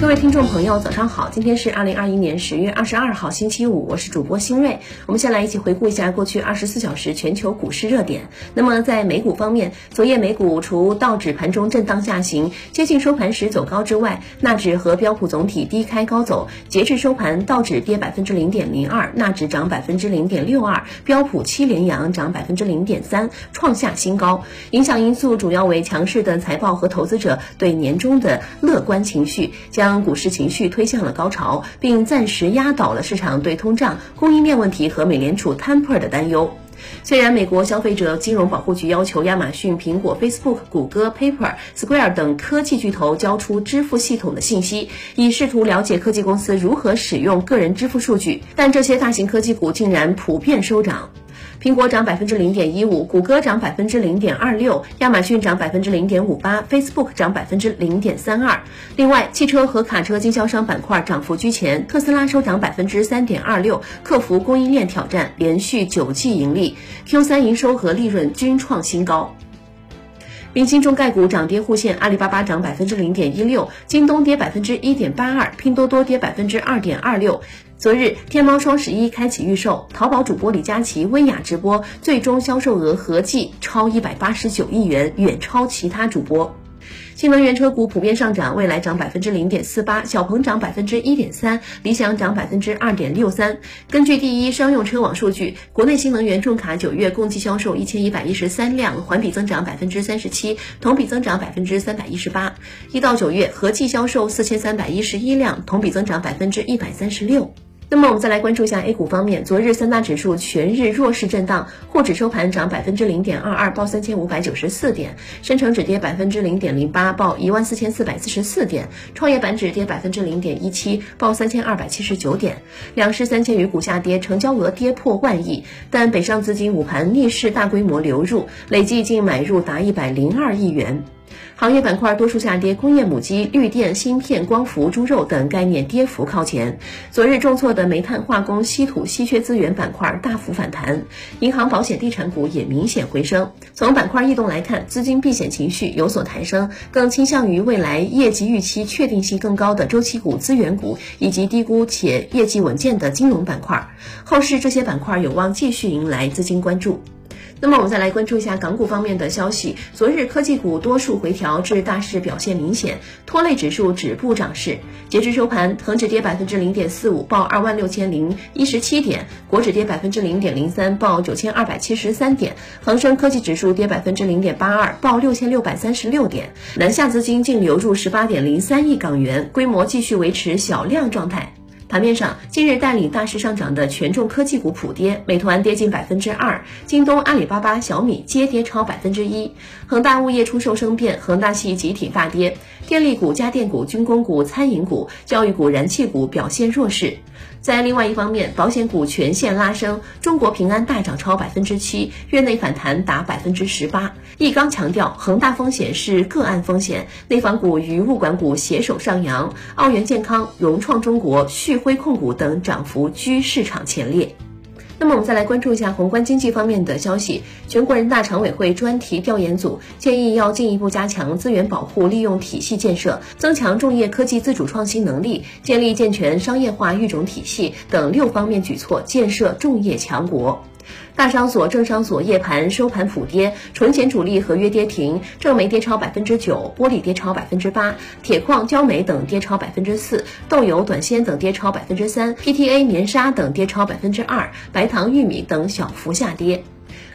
各位听众朋友，早上好！今天是二零二一年十月二十二号，星期五，我是主播新瑞。我们先来一起回顾一下过去二十四小时全球股市热点。那么在美股方面，昨夜美股除道指盘中震荡下行，接近收盘时走高之外，纳指和标普总体低开高走。截至收盘，道指跌百分之零点零二，纳指涨百分之零点六二，标普七连阳涨百分之零点三，创下新高。影响因素主要为强势的财报和投资者对年终的乐观情绪，将。将股市情绪推向了高潮，并暂时压倒了市场对通胀、供应链问题和美联储 taper 的担忧。虽然美国消费者金融保护局要求亚马逊、苹果、Facebook、谷歌、Paper、Square 等科技巨头交出支付系统的信息，以试图了解科技公司如何使用个人支付数据，但这些大型科技股竟然普遍收涨。苹果涨百分之零点一五，谷歌涨百分之零点二六，亚马逊涨百分之零点五八，Facebook 涨百分之零点三二。另外，汽车和卡车经销商板块涨幅居前，特斯拉收涨百分之三点二六，克服供应链挑战，连续九季盈利，Q 三营收和利润均创新高。明星中概股涨跌互现，阿里巴巴涨百分之零点一六，京东跌百分之一点八二，拼多多跌百分之二点二六。昨日，天猫双十一开启预售，淘宝主播李佳琦、薇娅直播，最终销售额合计超一百八十九亿元，远超其他主播。新能源车股普遍上涨，蔚来涨百分之零点四八，小鹏涨百分之一点三，理想涨百分之二点六三。根据第一商用车网数据，国内新能源重卡九月共计销售一千一百一十三辆，环比增长百分之三十七，同比增长百分之三百一十八。一到九月合计销售四千三百一十一辆，同比增长百分之一百三十六。那么我们再来关注一下 A 股方面，昨日三大指数全日弱势震荡，沪指收盘涨百分之零点二二，报三千五百九十四点；深成指跌百分之零点零八，报一万四千四百四十四点；创业板指跌百分之零点一七，报三千二百七十九点。两市三千余股下跌，成交额跌破万亿，但北上资金午盘逆势大规模流入，累计净买入达一百零二亿元。行业板块多数下跌，工业母机、绿电、芯片、光伏、猪肉等概念跌幅靠前。昨日重挫的煤炭、化工、稀土、稀缺资源板块大幅反弹，银行、保险、地产股也明显回升。从板块异动来看，资金避险情绪有所抬升，更倾向于未来业绩预期确定性更高的周期股、资源股，以及低估且业绩稳健的金融板块。后市这些板块有望继续迎来资金关注。那么我们再来关注一下港股方面的消息。昨日科技股多数回调至大势表现明显，拖累指数止步涨势。截至收盘，恒指跌百分之零点四五，报二万六千零一十七点；国指跌百分之零点零三，报九千二百七十三点；恒生科技指数跌百分之零点八二，报六千六百三十六点。南下资金净流入十八点零三亿港元，规模继续维持小量状态。盘面上，近日带领大势上涨的权重科技股普跌，美团跌近百分之二，京东、阿里巴巴、小米皆跌超百分之一。恒大物业出售生变，恒大系集体大跌，电力股、家电股、军工股、餐饮股、教育股、燃气股表现弱势。在另外一方面，保险股全线拉升，中国平安大涨超百分之七，月内反弹达百分之十八。易纲强调，恒大风险是个案风险，内房股与物管股携手上扬，澳元健康、融创中国、续辉控股等涨幅居市场前列。那么我们再来关注一下宏观经济方面的消息。全国人大常委会专题调研组建议，要进一步加强资源保护利用体系建设，增强种业科技自主创新能力，建立健全商业化育种体系等六方面举措，建设种业强国。大商所、政商所夜盘收盘普跌，纯碱主力合约跌停，正煤跌超百分之九，玻璃跌超百分之八，铁矿、焦煤等跌超百分之四，豆油、短纤等跌超百分之三，PTA、棉纱等跌超百分之二，白糖、玉米等小幅下跌。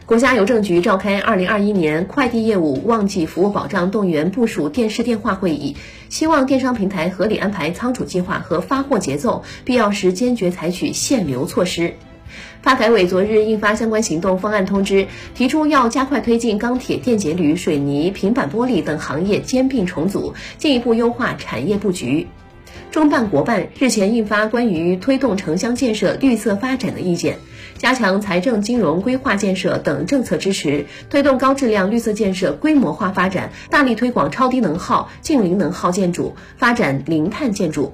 国家邮政局召开二零二一年快递业务旺季服务保障动员部署电视电话会议，希望电商平台合理安排仓储计划和发货节奏，必要时坚决采取限流措施。发改委昨日印发相关行动方案通知，提出要加快推进钢铁、电解铝、水泥、平板玻璃等行业兼并重组，进一步优化产业布局。中办国办日前印发关于推动城乡建设绿色发展的意见，加强财政、金融、规划建设等政策支持，推动高质量绿色建设规模化发展，大力推广超低能耗、近零能耗建筑，发展零碳建筑。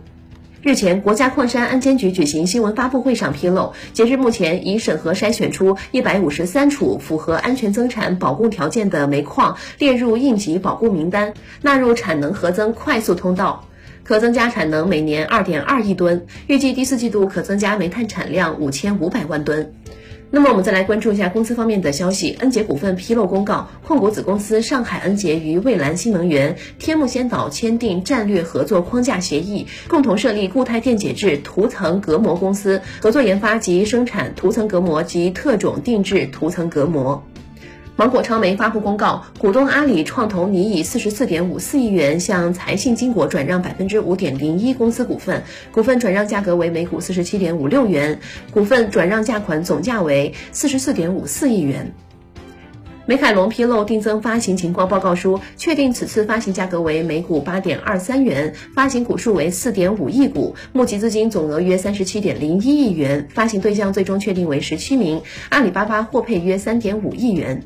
日前，国家矿山安监局举行新闻发布会上披露，截至目前，已审核筛选出一百五十三处符合安全增产保供条件的煤矿，列入应急保供名单，纳入产能核增快速通道，可增加产能每年二点二亿吨，预计第四季度可增加煤炭产量五千五百万吨。那么我们再来关注一下公司方面的消息。恩捷股份披露公告，控股子公司上海恩捷与蔚蓝新能源、天目先导签订战略合作框架协议，共同设立固态电解质涂层隔膜公司，合作研发及生产涂层隔膜及特种定制涂层隔膜。芒果超媒发布公告，股东阿里创投拟以四十四点五四亿元向财信金国转让百分之五点零一公司股份，股份转让价格为每股四十七点五六元，股份转让价款总价为四十四点五四亿元。美凯龙披露定增发行情况报告书，确定此次发行价格为每股八点二三元，发行股数为四点五亿股，募集资金总额约三十七点零一亿元，发行对象最终确定为十七名，阿里巴巴获配约三点五亿元。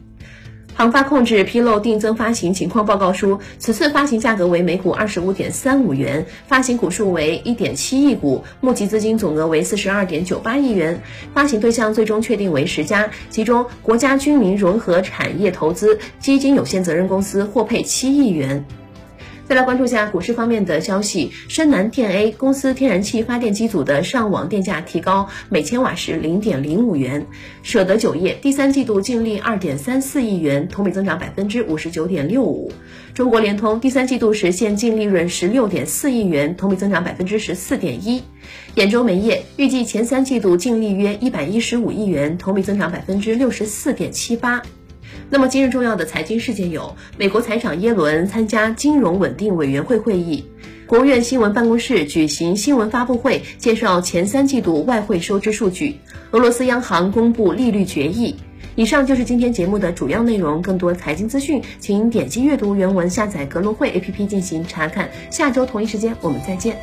航发控制披露定增发行情况报告书，此次发行价格为每股二十五点三五元，发行股数为一点七亿股，募集资金总额为四十二点九八亿元，发行对象最终确定为十家，其中国家军民融合产业投资基金有限责任公司获配七亿元。再来关注一下股市方面的消息，深南电 A 公司天然气发电机组的上网电价提高每千瓦时零点零五元。舍得酒业第三季度净利二点三四亿元，同比增长百分之五十九点六五。中国联通第三季度实现净利润十六点四亿元，同比增长百分之十四点一。兖州煤业预计前三季度净利约一百一十五亿元，同比增长百分之六十四点七八。那么今日重要的财经事件有：美国财长耶伦参加金融稳定委员会会议，国务院新闻办公室举行新闻发布会，介绍前三季度外汇收支数据；俄罗斯央行公布利率决议。以上就是今天节目的主要内容。更多财经资讯，请点击阅读原文，下载格隆汇 APP 进行查看。下周同一时间我们再见。